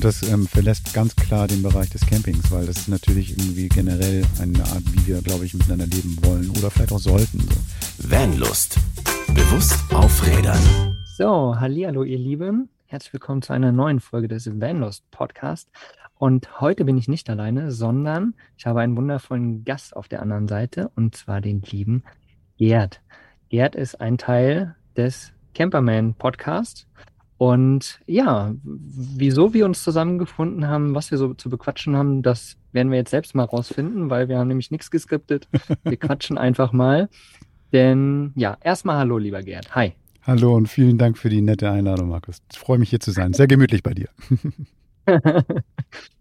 Und das ähm, verlässt ganz klar den Bereich des Campings, weil das ist natürlich irgendwie generell eine Art, wie wir, glaube ich, miteinander leben wollen oder vielleicht auch sollten. So. Vanlust. Bewusst aufrädern. So, hallo ihr Lieben. Herzlich willkommen zu einer neuen Folge des Vanlust Podcast. Und heute bin ich nicht alleine, sondern ich habe einen wundervollen Gast auf der anderen Seite und zwar den lieben Gerd. Gerd ist ein Teil des Camperman Podcast. Und ja, wieso wir uns zusammengefunden haben, was wir so zu bequatschen haben, das werden wir jetzt selbst mal rausfinden, weil wir haben nämlich nichts geskriptet. Wir quatschen einfach mal. Denn ja, erstmal hallo, lieber Gerd. Hi. Hallo und vielen Dank für die nette Einladung, Markus. Ich freue mich hier zu sein. Sehr gemütlich bei dir.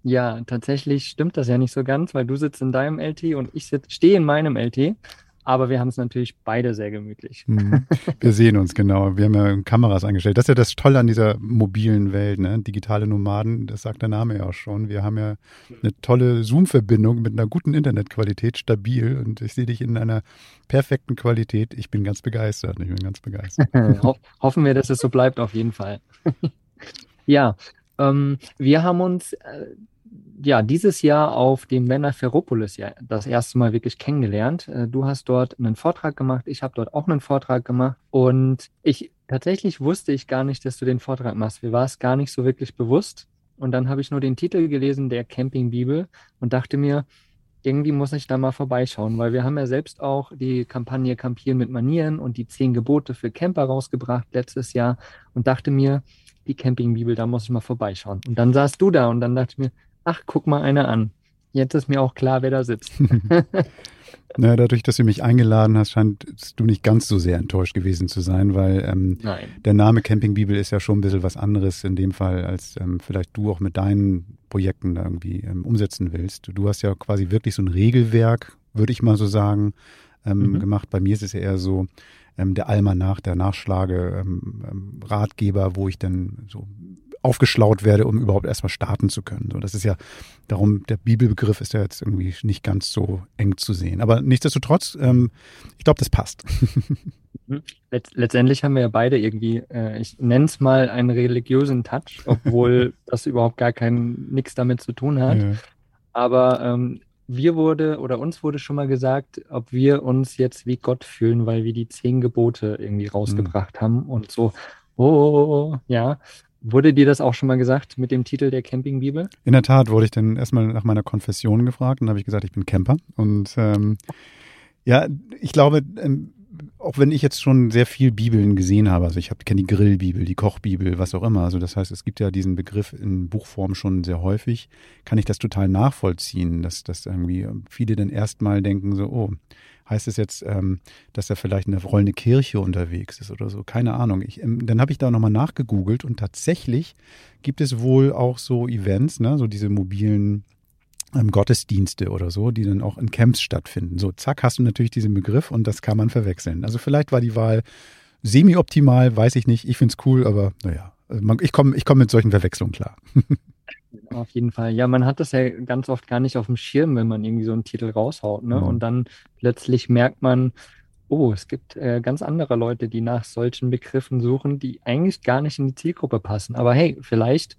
ja, tatsächlich stimmt das ja nicht so ganz, weil du sitzt in deinem LT und ich stehe in meinem LT. Aber wir haben es natürlich beide sehr gemütlich. Mhm. Wir sehen uns, genau. Wir haben ja Kameras eingestellt. Das ist ja das Tolle an dieser mobilen Welt, ne? Digitale Nomaden, das sagt der Name ja auch schon. Wir haben ja eine tolle Zoom-Verbindung mit einer guten Internetqualität, stabil. Und ich sehe dich in einer perfekten Qualität. Ich bin ganz begeistert. Ich bin ganz begeistert. Ho hoffen wir, dass es so bleibt, auf jeden Fall. ja, ähm, wir haben uns äh, ja dieses Jahr auf dem Männer Ferropolis ja das erste Mal wirklich kennengelernt. Äh, du hast dort einen Vortrag gemacht, ich habe dort auch einen Vortrag gemacht und ich tatsächlich wusste ich gar nicht, dass du den Vortrag machst. Mir war es gar nicht so wirklich bewusst. Und dann habe ich nur den Titel gelesen, der Campingbibel, und dachte mir, irgendwie muss ich da mal vorbeischauen, weil wir haben ja selbst auch die Kampagne Campieren mit Manieren und die zehn Gebote für Camper rausgebracht letztes Jahr und dachte mir, die Campingbibel, da muss ich mal vorbeischauen. Und dann saßt du da und dann dachte ich mir, ach, guck mal einer an. Jetzt ist mir auch klar, wer da sitzt. naja, dadurch, dass du mich eingeladen hast, scheint du nicht ganz so sehr enttäuscht gewesen zu sein, weil ähm, der Name Campingbibel ist ja schon ein bisschen was anderes in dem Fall, als ähm, vielleicht du auch mit deinen Projekten da irgendwie ähm, umsetzen willst. Du hast ja quasi wirklich so ein Regelwerk, würde ich mal so sagen, ähm, mhm. gemacht. Bei mir ist es ja eher so, ähm, der Almanach, der Nachschlage, ähm, Ratgeber, wo ich dann so aufgeschlaut werde, um überhaupt erstmal starten zu können. So, das ist ja darum, der Bibelbegriff ist ja jetzt irgendwie nicht ganz so eng zu sehen. Aber nichtsdestotrotz, ähm, ich glaube, das passt. Mhm. Letz letztendlich haben wir ja beide irgendwie, äh, ich nenne es mal einen religiösen Touch, obwohl das überhaupt gar kein nichts damit zu tun hat. Ja. Aber ähm, wir wurde oder uns wurde schon mal gesagt, ob wir uns jetzt wie Gott fühlen, weil wir die zehn Gebote irgendwie rausgebracht mhm. haben und so, oh, ja. Wurde dir das auch schon mal gesagt mit dem Titel der Campingbibel? In der Tat wurde ich dann erstmal nach meiner Konfession gefragt und habe ich gesagt, ich bin Camper. Und ähm, ja, ich glaube, ähm, auch wenn ich jetzt schon sehr viel Bibeln gesehen habe, also ich kenne die Grillbibel, die Kochbibel, was auch immer, also das heißt, es gibt ja diesen Begriff in Buchform schon sehr häufig, kann ich das total nachvollziehen, dass, dass irgendwie viele dann erstmal denken so, oh, heißt es jetzt, ähm, dass da vielleicht eine rollende Kirche unterwegs ist oder so, keine Ahnung. Ich, ähm, dann habe ich da nochmal nachgegoogelt und tatsächlich gibt es wohl auch so Events, ne, so diese mobilen Gottesdienste oder so, die dann auch in Camps stattfinden. So, zack, hast du natürlich diesen Begriff und das kann man verwechseln. Also vielleicht war die Wahl semi-optimal, weiß ich nicht. Ich finde es cool, aber naja, äh, ich komme ich komm mit solchen Verwechslungen klar. Auf jeden Fall. Ja, man hat das ja ganz oft gar nicht auf dem Schirm, wenn man irgendwie so einen Titel raushaut. Ne? Mhm. Und dann plötzlich merkt man, oh, es gibt äh, ganz andere Leute, die nach solchen Begriffen suchen, die eigentlich gar nicht in die Zielgruppe passen. Aber hey, vielleicht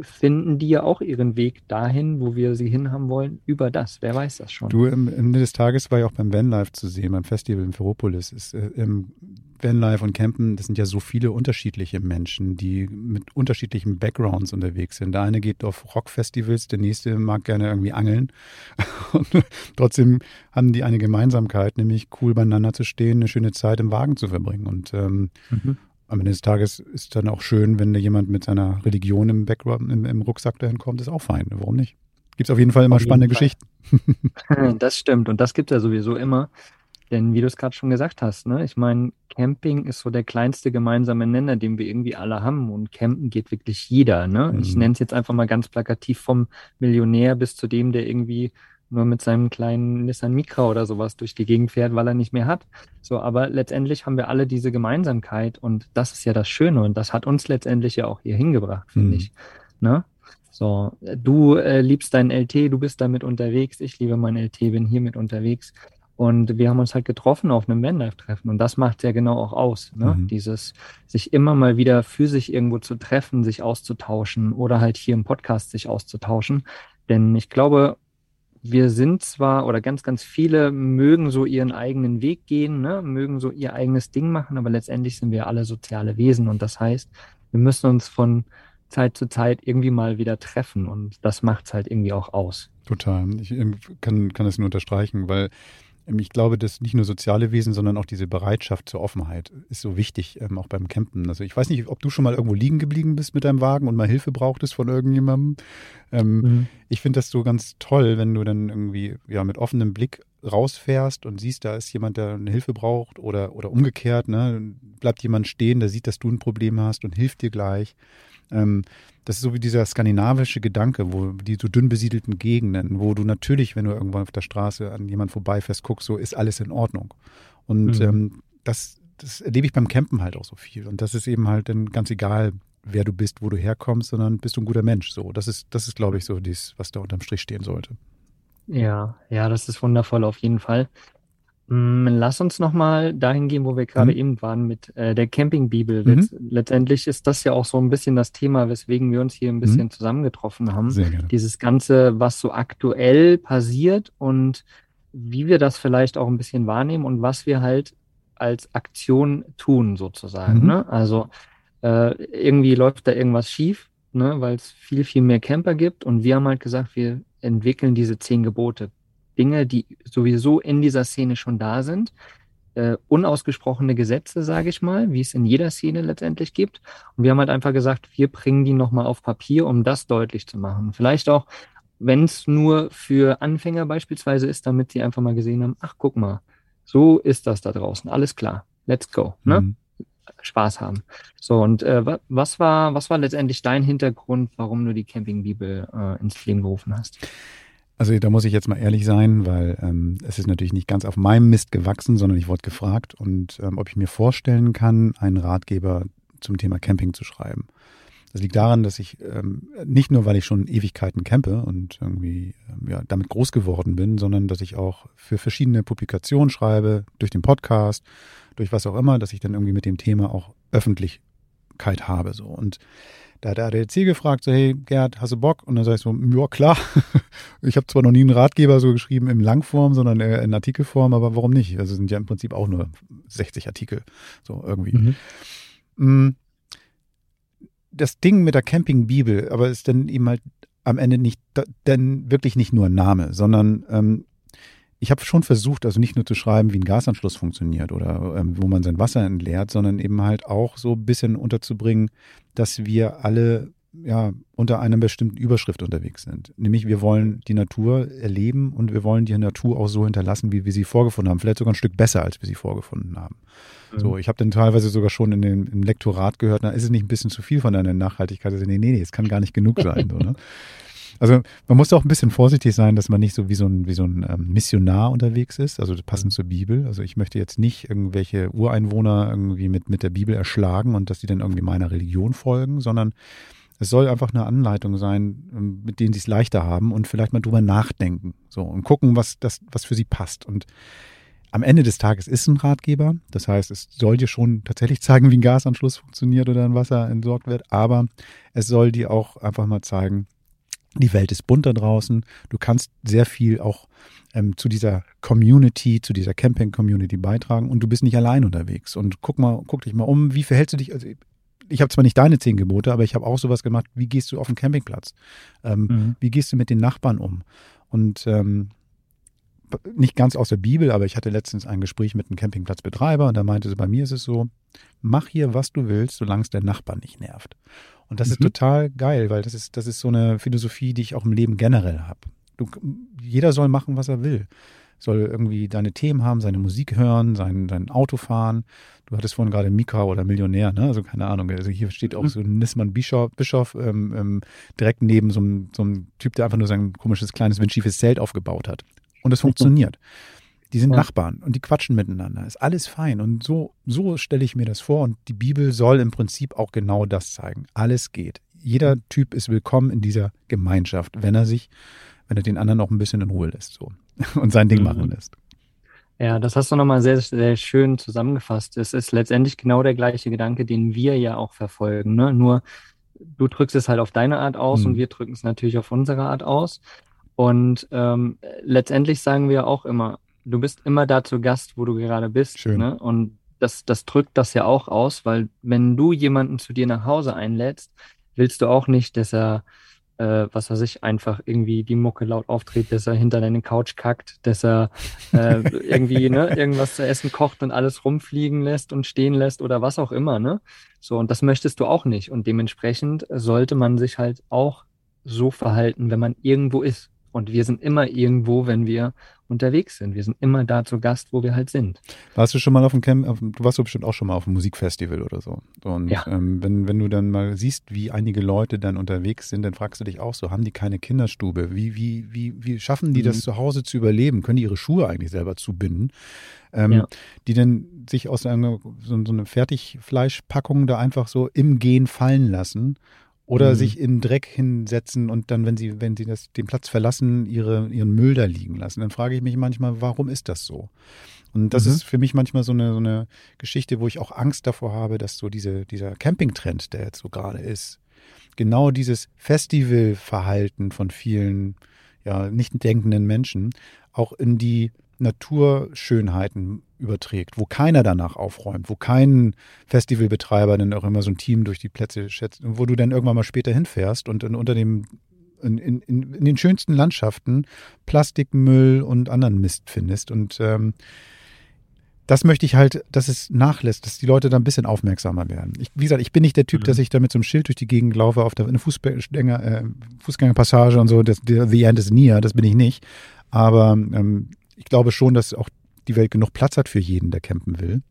finden die ja auch ihren Weg dahin, wo wir sie hinhaben wollen, über das. Wer weiß das schon? Du, am Ende des Tages war ja auch beim Vanlife zu sehen, beim Festival in Ferropolis. Ist, äh, im Vanlife und Campen, das sind ja so viele unterschiedliche Menschen, die mit unterschiedlichen Backgrounds unterwegs sind. Der eine geht auf Rockfestivals, der nächste mag gerne irgendwie angeln. Und trotzdem haben die eine Gemeinsamkeit, nämlich cool beieinander zu stehen, eine schöne Zeit im Wagen zu verbringen. Und ähm, mhm am Ende des Tages ist dann auch schön, wenn da jemand mit seiner Religion im Background, im, im Rucksack dahin kommt, ist auch fein. Warum nicht? Gibt es auf jeden Fall immer auf spannende Geschichten. das stimmt und das gibt es ja sowieso immer. Denn wie du es gerade schon gesagt hast, ne, ich meine, Camping ist so der kleinste gemeinsame Nenner, den wir irgendwie alle haben. Und campen geht wirklich jeder. Ne? Mhm. Ich nenne es jetzt einfach mal ganz plakativ vom Millionär bis zu dem, der irgendwie nur mit seinem kleinen Nissan Micra oder sowas durch die Gegend fährt, weil er nicht mehr hat. So, aber letztendlich haben wir alle diese Gemeinsamkeit und das ist ja das Schöne und das hat uns letztendlich ja auch hier hingebracht, finde mhm. ich. Ne? So, du äh, liebst dein LT, du bist damit unterwegs, ich liebe mein LT, bin hier mit unterwegs Und wir haben uns halt getroffen auf einem Vanlife-Treffen. Und das macht ja genau auch aus. Ne? Mhm. Dieses, sich immer mal wieder physisch irgendwo zu treffen, sich auszutauschen oder halt hier im Podcast sich auszutauschen. Denn ich glaube, wir sind zwar oder ganz, ganz viele mögen so ihren eigenen Weg gehen, ne? mögen so ihr eigenes Ding machen, aber letztendlich sind wir alle soziale Wesen. Und das heißt, wir müssen uns von Zeit zu Zeit irgendwie mal wieder treffen. Und das macht es halt irgendwie auch aus. Total. Ich kann, kann das nur unterstreichen, weil ähm, ich glaube, dass nicht nur soziale Wesen, sondern auch diese Bereitschaft zur Offenheit ist so wichtig, ähm, auch beim Campen. Also ich weiß nicht, ob du schon mal irgendwo liegen geblieben bist mit deinem Wagen und mal Hilfe brauchtest von irgendjemandem. Ähm, mhm. Ich finde das so ganz toll, wenn du dann irgendwie ja mit offenem Blick rausfährst und siehst, da ist jemand, der eine Hilfe braucht oder, oder umgekehrt, ne? bleibt jemand stehen, der sieht, dass du ein Problem hast und hilft dir gleich. Ähm, das ist so wie dieser skandinavische Gedanke, wo die so dünn besiedelten Gegenden, wo du natürlich, wenn du irgendwann auf der Straße an jemand vorbeifährst, guckst, so ist alles in Ordnung. Und mhm. ähm, das, das erlebe ich beim Campen halt auch so viel. Und das ist eben halt dann ganz egal, wer du bist, wo du herkommst, sondern bist du ein guter Mensch. So, das ist, das ist, glaube ich, so dies, was da unterm Strich stehen sollte. Ja, ja, das ist wundervoll auf jeden Fall. Mm, lass uns nochmal dahin gehen, wo wir gerade mhm. eben waren mit äh, der Campingbibel. Mhm. Letz letztendlich ist das ja auch so ein bisschen das Thema, weswegen wir uns hier ein bisschen mhm. zusammengetroffen haben. Sehr gerne. Dieses Ganze, was so aktuell passiert und wie wir das vielleicht auch ein bisschen wahrnehmen und was wir halt als Aktion tun, sozusagen. Mhm. Ne? Also äh, irgendwie läuft da irgendwas schief, ne? weil es viel, viel mehr Camper gibt. Und wir haben halt gesagt, wir entwickeln diese zehn Gebote. Dinge, die sowieso in dieser Szene schon da sind. Äh, unausgesprochene Gesetze, sage ich mal, wie es in jeder Szene letztendlich gibt. Und wir haben halt einfach gesagt, wir bringen die nochmal auf Papier, um das deutlich zu machen. Vielleicht auch, wenn es nur für Anfänger beispielsweise ist, damit sie einfach mal gesehen haben, ach guck mal, so ist das da draußen, alles klar, let's go. Ne? Mhm. Spaß haben. So, und äh, was war, was war letztendlich dein Hintergrund, warum du die Campingbibel äh, ins Leben gerufen hast? Also da muss ich jetzt mal ehrlich sein, weil ähm, es ist natürlich nicht ganz auf meinem Mist gewachsen, sondern ich wurde gefragt und ähm, ob ich mir vorstellen kann, einen Ratgeber zum Thema Camping zu schreiben. Das liegt daran, dass ich ähm, nicht nur, weil ich schon Ewigkeiten campe und irgendwie ähm, ja, damit groß geworden bin, sondern dass ich auch für verschiedene Publikationen schreibe, durch den Podcast, durch was auch immer, dass ich dann irgendwie mit dem Thema auch Öffentlichkeit habe. So. Und da hat der ADAC gefragt, so, hey Gerd, hast du Bock? Und dann sag ich so, ja klar. ich habe zwar noch nie einen Ratgeber so geschrieben in Langform, sondern in Artikelform, aber warum nicht? Also sind ja im Prinzip auch nur 60 Artikel, so irgendwie. Mhm. Mm. Das Ding mit der Campingbibel, aber ist dann eben halt am Ende nicht, denn wirklich nicht nur ein Name, sondern ähm, ich habe schon versucht, also nicht nur zu schreiben, wie ein Gasanschluss funktioniert oder ähm, wo man sein Wasser entleert, sondern eben halt auch so ein bisschen unterzubringen, dass wir alle ja unter einer bestimmten Überschrift unterwegs sind. Nämlich wir wollen die Natur erleben und wir wollen die Natur auch so hinterlassen, wie wir sie vorgefunden haben. Vielleicht sogar ein Stück besser, als wir sie vorgefunden haben. Mhm. So, ich habe dann teilweise sogar schon in dem, im Lektorat gehört, na, ist es nicht ein bisschen zu viel von deiner Nachhaltigkeit? Also, nee, nee, nee, es kann gar nicht genug sein. so, ne? Also man muss auch ein bisschen vorsichtig sein, dass man nicht so wie so ein, wie so ein ähm, Missionar unterwegs ist, also passend mhm. zur Bibel. Also ich möchte jetzt nicht irgendwelche Ureinwohner irgendwie mit, mit der Bibel erschlagen und dass die dann irgendwie meiner Religion folgen, sondern es soll einfach eine Anleitung sein, ähm, mit denen sie es leichter haben und vielleicht mal drüber nachdenken. So und gucken, was das, was für sie passt. Und am Ende des Tages ist ein Ratgeber. Das heißt, es soll dir schon tatsächlich zeigen, wie ein Gasanschluss funktioniert oder ein Wasser entsorgt wird. Aber es soll dir auch einfach mal zeigen, die Welt ist bunt da draußen. Du kannst sehr viel auch ähm, zu dieser Community, zu dieser Camping-Community beitragen und du bist nicht allein unterwegs. Und guck mal, guck dich mal um, wie verhältst du dich? Also ich habe zwar nicht deine zehn Gebote, aber ich habe auch sowas gemacht. Wie gehst du auf den Campingplatz? Ähm, mhm. Wie gehst du mit den Nachbarn um? Und ähm, nicht ganz aus der Bibel, aber ich hatte letztens ein Gespräch mit einem Campingplatzbetreiber und da meinte sie, bei mir ist es so, mach hier, was du willst, solange es der Nachbar nicht nervt. Und das mhm. ist total geil, weil das ist, das ist so eine Philosophie, die ich auch im Leben generell habe. jeder soll machen, was er will. Soll irgendwie deine Themen haben, seine Musik hören, sein, sein Auto fahren. Du hattest vorhin gerade Mika oder Millionär, ne? Also keine Ahnung. Also hier steht auch mhm. so ein Nissmann Bischof, Bischof ähm, ähm, direkt neben so einem, so einem Typ, der einfach nur sein komisches, kleines, windschiefes Zelt aufgebaut hat. Und es funktioniert. Die sind ja. Nachbarn und die quatschen miteinander. Ist alles fein. Und so, so stelle ich mir das vor. Und die Bibel soll im Prinzip auch genau das zeigen. Alles geht. Jeder Typ ist willkommen in dieser Gemeinschaft, wenn er sich, wenn er den anderen auch ein bisschen in Ruhe lässt, so. Und sein Ding mhm. machen lässt. Ja, das hast du nochmal sehr, sehr schön zusammengefasst. Es ist letztendlich genau der gleiche Gedanke, den wir ja auch verfolgen. Ne? Nur du drückst es halt auf deine Art aus Hm. und wir drücken es natürlich auf unsere Art aus. Und ähm, letztendlich sagen wir auch immer, du bist immer da zu Gast, wo du gerade bist. Schön. Ne? Und das, das drückt das ja auch aus, weil wenn du jemanden zu dir nach Hause einlädst, willst du auch nicht, dass er, äh, was weiß ich, einfach irgendwie die Mucke laut auftritt, dass er hinter deine Couch kackt, dass er äh, irgendwie ne, irgendwas zu essen kocht und alles rumfliegen lässt und stehen lässt oder was auch immer, ne? So, und das möchtest du auch nicht. Und dementsprechend sollte man sich halt auch so verhalten, wenn man irgendwo ist. Und wir sind immer irgendwo, wenn wir unterwegs sind. Wir sind immer da zu Gast, wo wir halt sind. Warst du schon mal auf dem Camp, auf, du warst doch bestimmt auch schon mal auf einem Musikfestival oder so. Und Ja. ähm, wenn, wenn du dann mal siehst, wie einige Leute dann unterwegs sind, dann fragst du dich auch so, haben die keine Kinderstube? Wie, wie, wie, wie schaffen die das Mhm. zu Hause zu überleben? Können die ihre Schuhe eigentlich selber zubinden? Ähm, Ja. Die dann sich aus einer, so, so eine Fertigfleischpackung da einfach so im Gehen fallen lassen oder Mhm. sich in Dreck hinsetzen und dann, wenn sie, wenn sie das, den Platz verlassen, ihre, ihren Müll da liegen lassen. Dann frage ich mich manchmal, warum ist das so? Und das Mhm. ist für mich manchmal so eine, so eine Geschichte, wo ich auch Angst davor habe, dass so diese, dieser Campingtrend, der jetzt so gerade ist, genau dieses Festivalverhalten von vielen ja, nicht denkenden Menschen auch in die Naturschönheiten überträgt, wo keiner danach aufräumt, wo kein Festivalbetreiber dann auch immer so ein Team durch die Plätze schätzt, wo du dann irgendwann mal später hinfährst und dann unter dem in, in, in in den schönsten Landschaften Plastikmüll und anderen Mist findest. Und ähm, das möchte ich halt, dass es nachlässt, dass die Leute da ein bisschen aufmerksamer werden. Ich, wie gesagt, ich bin nicht der Typ, Mhm. dass ich da mit so einem Schild durch die Gegend laufe auf der Fußgänger, äh, Fußgängerpassage und so, das, der, the end is near, das bin ich nicht. Aber ähm, ich glaube schon, dass auch die Welt genug Platz hat für jeden, der campen will.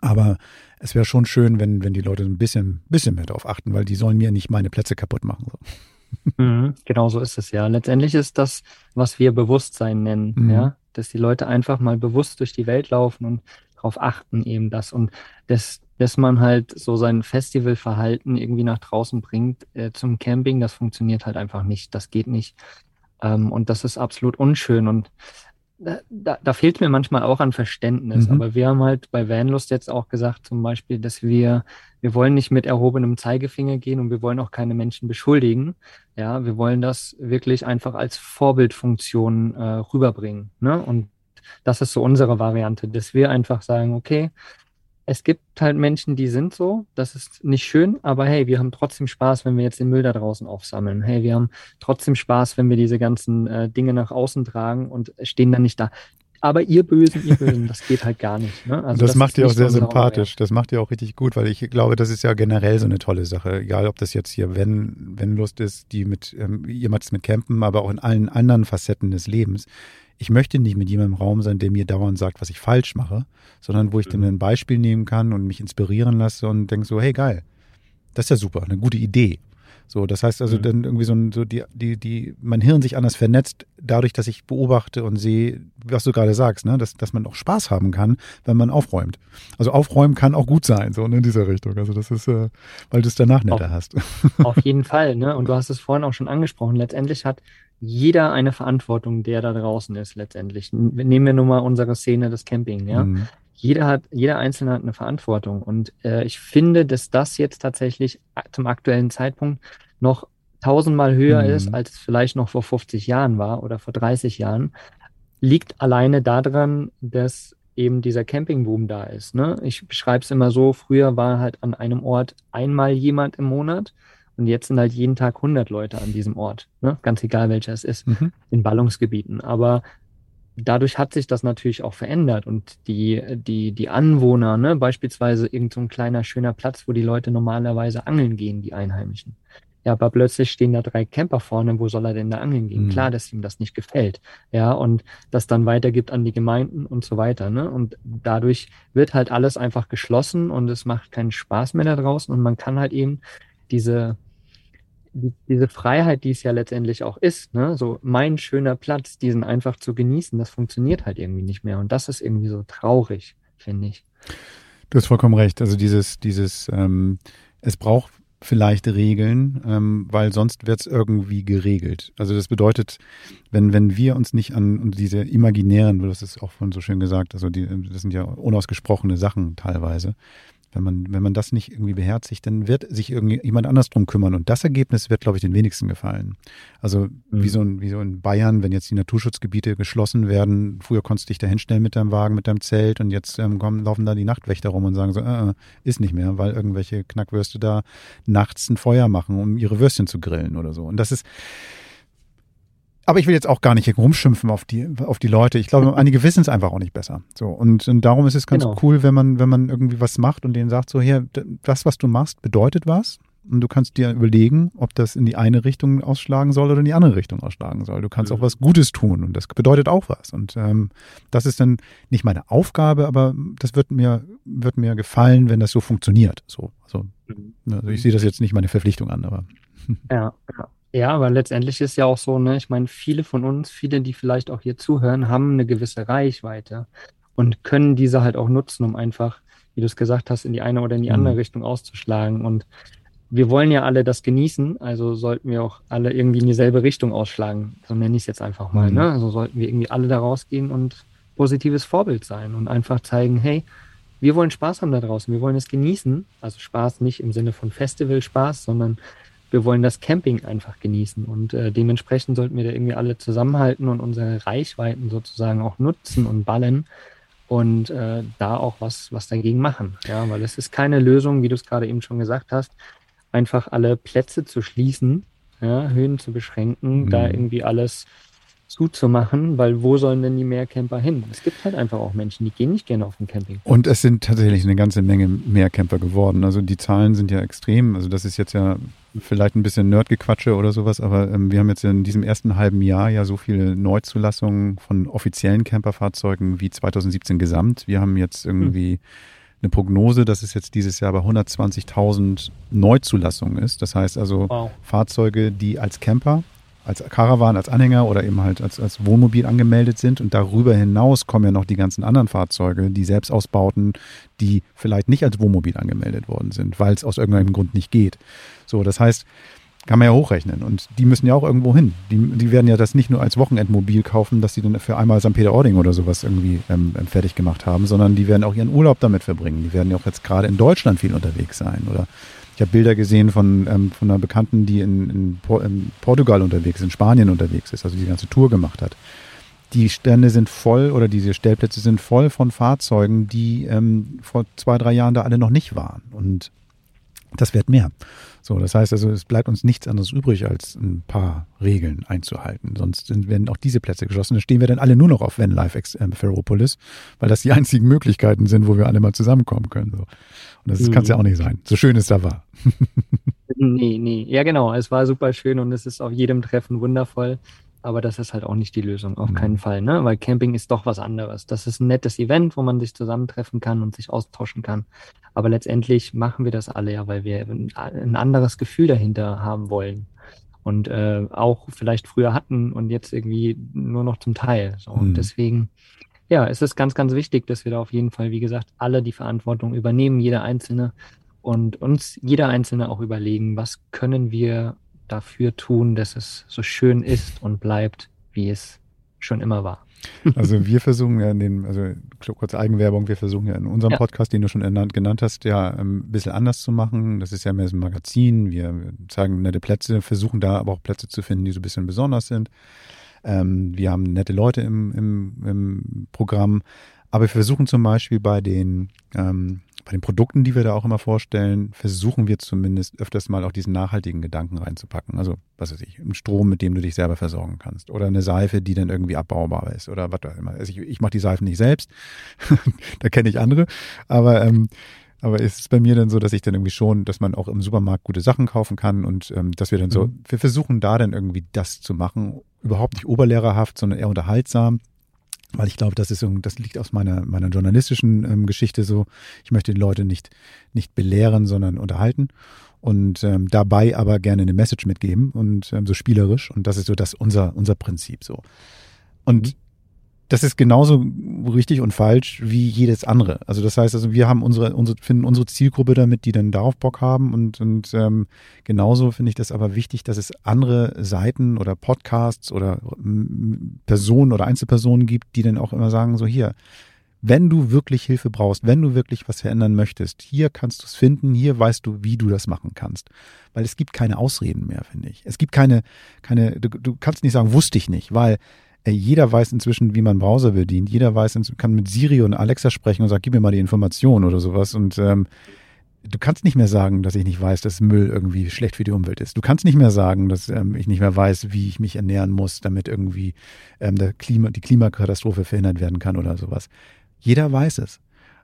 Aber es wäre schon schön, wenn, wenn die Leute ein bisschen, bisschen mehr darauf achten, weil die sollen mir nicht meine Plätze kaputt machen. So. Mhm, genau so ist es ja. Letztendlich ist das, was wir Bewusstsein nennen, Mhm. ja, dass die Leute einfach mal bewusst durch die Welt laufen und darauf achten eben das und dass, dass man halt so sein Festivalverhalten irgendwie nach draußen bringt äh, zum Camping, das funktioniert halt einfach nicht, das geht nicht ähm, und das ist absolut unschön und da, da, da fehlt mir manchmal auch an Verständnis, Mhm. aber wir haben halt bei Vanlust jetzt auch gesagt zum Beispiel, dass wir wir wollen nicht mit erhobenem Zeigefinger gehen und wir wollen auch keine Menschen beschuldigen. Ja, wir wollen das wirklich einfach als Vorbildfunktion äh, rüberbringen. Ne? Und das ist so unsere Variante, dass wir einfach sagen, okay, es gibt halt Menschen, die sind so, das ist nicht schön, aber hey, wir haben trotzdem Spaß, wenn wir jetzt den Müll da draußen aufsammeln. Hey, wir haben trotzdem Spaß, wenn wir diese ganzen äh, Dinge nach außen tragen und stehen dann nicht da. Aber ihr Bösen, ihr Bösen, das geht halt gar nicht. Ne? Also das, macht ist ihr auch sehr sympathisch. Das macht ihr auch richtig gut, weil ich glaube, das ist ja generell so eine tolle Sache. Egal, ob das jetzt hier wenn, wenn Lust ist, die mit, ähm, jemals mit Campen, aber auch in allen anderen Facetten des Lebens. Ich möchte nicht mit jemandem im Raum sein, der mir dauernd sagt, was ich falsch mache, sondern wo ich dann Mhm. ein Beispiel nehmen kann und mich inspirieren lasse und denke so, hey geil, das ist ja super, eine gute Idee. So, das heißt also Mhm. dann irgendwie so, ein, so die, die, die, mein Hirn sich anders vernetzt, dadurch, dass ich beobachte und sehe, was du gerade sagst, ne, dass, dass man auch Spaß haben kann, wenn man aufräumt. Also aufräumen kann auch gut sein, so in dieser Richtung. Also das ist, äh, weil du es danach netter Auf- hast. Auf jeden Fall, ne? Und du hast es vorhin auch schon angesprochen. Letztendlich hat jeder eine Verantwortung, der da draußen ist, letztendlich. Nehmen wir nur mal unsere Szene des Camping, ja? Mhm. Jeder hat, jeder Einzelne hat eine Verantwortung. Und äh, ich finde, dass das jetzt tatsächlich zum aktuellen Zeitpunkt noch tausendmal höher Mhm. ist, als es vielleicht noch vor 50 Jahren war oder vor 30 Jahren, liegt alleine daran, dass eben dieser Campingboom da ist. Ne? Ich beschreibe es immer so, früher war halt an einem Ort einmal jemand im Monat und jetzt sind halt jeden Tag 100 Leute an diesem Ort. Ne? Ganz egal, welcher es ist Mhm. in Ballungsgebieten. Aber dadurch hat sich das natürlich auch verändert und die, die, die Anwohner, ne, beispielsweise irgend so ein kleiner schöner Platz, wo die Leute normalerweise angeln gehen, die Einheimischen. Ja, aber plötzlich stehen da drei Camper vorne, wo soll er denn da angeln gehen? Mhm. Klar, dass ihm das nicht gefällt. Ja, und das dann weitergibt an die Gemeinden und so weiter, ne? Und dadurch wird halt alles einfach geschlossen und es macht keinen Spaß mehr da draußen und man kann halt eben diese, die, diese Freiheit, die es ja letztendlich auch ist, ne, so mein schöner Platz, diesen einfach zu genießen, das funktioniert halt irgendwie nicht mehr. Und das ist irgendwie so traurig, finde ich. Du hast vollkommen recht. Also dieses, dieses, ähm, es braucht vielleicht regeln, ähm, weil sonst wird es irgendwie geregelt. Also das bedeutet, wenn, wenn wir uns nicht an diese imaginären, du hast es auch vorhin so schön gesagt, also die, das sind ja unausgesprochene Sachen teilweise, wenn man, wenn man das nicht irgendwie beherzigt, dann wird sich irgendjemand anders drum kümmern. Und das Ergebnis wird, glaube ich, den wenigsten gefallen. Also mhm. wie, so ein, wie so in Bayern, wenn jetzt die Naturschutzgebiete geschlossen werden, früher konntest du dich da hinstellen mit deinem Wagen, mit deinem Zelt und jetzt ähm, kommen, laufen da die Nachtwächter rum und sagen so, äh, äh, ist nicht mehr, weil irgendwelche Knackwürste da nachts ein Feuer machen, um ihre Würstchen zu grillen oder so. Und das ist, aber ich will jetzt auch gar nicht rumschimpfen auf die, auf die Leute. Ich glaube, einige wissen es einfach auch nicht besser. So. Und, und darum ist es ganz genau. cool, wenn man, wenn man irgendwie was macht und denen sagt, so, hier, das, was du machst, bedeutet was. Und du kannst dir überlegen, ob das in die eine Richtung ausschlagen soll oder in die andere Richtung ausschlagen soll. Du kannst mhm. auch was Gutes tun und das bedeutet auch was. Und ähm, das ist dann nicht meine Aufgabe, aber das wird mir, wird mir gefallen, wenn das so funktioniert. So, also, mhm. also ich sehe das jetzt nicht meine Verpflichtung an, aber. Ja, ja. Ja, aber letztendlich ist ja auch so, ne, ich meine, viele von uns, viele, die vielleicht auch hier zuhören, haben eine gewisse Reichweite und können diese halt auch nutzen, um einfach, wie du es gesagt hast, in die eine oder in die andere mhm. Richtung auszuschlagen. Und wir wollen ja alle das genießen, also sollten wir auch alle irgendwie in dieselbe Richtung ausschlagen. So nenne ich es jetzt einfach mal. Mhm. Ne? Also sollten wir irgendwie alle da rausgehen und positives Vorbild sein und einfach zeigen, hey, wir wollen Spaß haben da draußen, wir wollen es genießen. Also Spaß nicht im Sinne von Festival Spaß, sondern wir wollen das Camping einfach genießen und äh, dementsprechend sollten wir da irgendwie alle zusammenhalten und unsere Reichweiten sozusagen auch nutzen und ballen und äh, da auch was, was dagegen machen. Ja, weil es ist keine Lösung, wie du es gerade eben schon gesagt hast, einfach alle Plätze zu schließen, ja, Höhen zu beschränken, mhm. da irgendwie alles zuzumachen, weil wo sollen denn die Mehrcamper hin? Es gibt halt einfach auch Menschen, die gehen nicht gerne auf den Camping. Und es sind tatsächlich eine ganze Menge Mehrcamper geworden. Also die Zahlen sind ja extrem. Also das ist jetzt ja vielleicht ein bisschen Nerdgequatsche oder sowas, aber ähm, wir haben jetzt in diesem ersten halben Jahr ja so viele Neuzulassungen von offiziellen Camperfahrzeugen wie 2017 gesamt. Wir haben jetzt irgendwie hm. eine Prognose, dass es jetzt dieses Jahr bei 120.000 Neuzulassungen ist. Das heißt also wow. Fahrzeuge, die als Camper als Caravan, als Anhänger oder eben halt als, als Wohnmobil angemeldet sind. Und darüber hinaus kommen ja noch die ganzen anderen Fahrzeuge, die Selbstausbauten, die vielleicht nicht als Wohnmobil angemeldet worden sind, weil es aus irgendeinem Grund nicht geht. So, das heißt, kann man ja hochrechnen. Und die müssen ja auch irgendwo hin. Die, die werden ja das nicht nur als Wochenendmobil kaufen, dass sie dann für einmal St. Peter-Ording oder sowas irgendwie ähm, fertig gemacht haben, sondern die werden auch ihren Urlaub damit verbringen. Die werden ja auch jetzt gerade in Deutschland viel unterwegs sein oder ich habe Bilder gesehen von, ähm, von einer Bekannten, die in, in, in, Portugal unterwegs ist, in Spanien unterwegs ist, also die ganze Tour gemacht hat. Die Stände sind voll oder diese Stellplätze sind voll von Fahrzeugen, die ähm, vor zwei, drei Jahren da alle noch nicht waren. Und das wird mehr. So, das heißt also, es bleibt uns nichts anderes übrig, als ein paar Regeln einzuhalten. Sonst werden auch diese Plätze geschlossen. Dann stehen wir dann alle nur noch auf Vanlife ähm, Ferropolis, weil das die einzigen Möglichkeiten sind, wo wir alle mal zusammenkommen können. So. Und das mhm. kann es ja auch nicht sein. So schön es da war. nee, nee. Ja, genau. Es war super schön und es ist auf jedem Treffen wundervoll. Aber das ist halt auch nicht die Lösung, auf mhm. keinen Fall, ne? Weil Camping ist doch was anderes. Das ist ein nettes Event, wo man sich zusammentreffen kann und sich austauschen kann. Aber letztendlich machen wir das alle ja, weil wir ein anderes Gefühl dahinter haben wollen. Und äh, auch vielleicht früher hatten und jetzt irgendwie nur noch zum Teil. So. Mhm. Und deswegen, ja, es ist ganz, ganz wichtig, dass wir da auf jeden Fall, wie gesagt, alle die Verantwortung übernehmen, jeder Einzelne und uns jeder Einzelne auch überlegen, was können wir dafür tun, dass es so schön ist und bleibt, wie es schon immer war. Also wir versuchen ja in den, also kurze Eigenwerbung, wir versuchen ja in unserem ja. Podcast, den du schon ernannt, genannt hast, ja ähm, ein bisschen anders zu machen. Das ist ja mehr so ein Magazin. Wir zeigen nette Plätze, versuchen da aber auch Plätze zu finden, die so ein bisschen besonders sind. Ähm, wir haben nette Leute im, im, im Programm. Aber wir versuchen zum Beispiel bei den ähm, bei den Produkten, die wir da auch immer vorstellen, versuchen wir zumindest öfters mal auch diesen nachhaltigen Gedanken reinzupacken. Also, was weiß ich, ein Strom, mit dem du dich selber versorgen kannst. Oder eine Seife, die dann irgendwie abbaubar ist. Oder was auch immer. Also ich, ich mache die Seifen nicht selbst. da kenne ich andere. Aber ähm, aber es ist bei mir dann so, dass ich dann irgendwie schon, dass man auch im Supermarkt gute Sachen kaufen kann und ähm, dass wir dann so, mhm. wir versuchen da dann irgendwie das zu machen, überhaupt nicht oberlehrerhaft, sondern eher unterhaltsam weil ich glaube, das ist das liegt aus meiner meiner journalistischen ähm, Geschichte so. Ich möchte die Leute nicht nicht belehren, sondern unterhalten und ähm, dabei aber gerne eine Message mitgeben und ähm, so spielerisch und das ist so das unser unser Prinzip so. Und das ist genauso richtig und falsch wie jedes andere. Also das heißt, also wir haben unsere, unsere finden unsere Zielgruppe damit, die dann darauf Bock haben und und ähm, genauso finde ich das aber wichtig, dass es andere Seiten oder Podcasts oder Personen oder Einzelpersonen gibt, die dann auch immer sagen so hier, wenn du wirklich Hilfe brauchst, wenn du wirklich was verändern möchtest, hier kannst du es finden, hier weißt du, wie du das machen kannst. Weil es gibt keine Ausreden mehr, finde ich. Es gibt keine, keine, du, du kannst nicht sagen, wusste ich nicht, weil äh, jeder weiß inzwischen, wie man Browser bedient. Jeder weiß, kann mit Siri und Alexa sprechen und sagt, gib mir mal die Information oder sowas. Und ähm, du kannst nicht mehr sagen, dass ich nicht weiß, dass Müll irgendwie schlecht für die Umwelt ist. Du kannst nicht mehr sagen, dass ähm, ich nicht mehr weiß, wie ich mich ernähren muss, damit irgendwie ähm, der Klima, die Klimakatastrophe verhindert werden kann oder sowas. Jeder weiß es.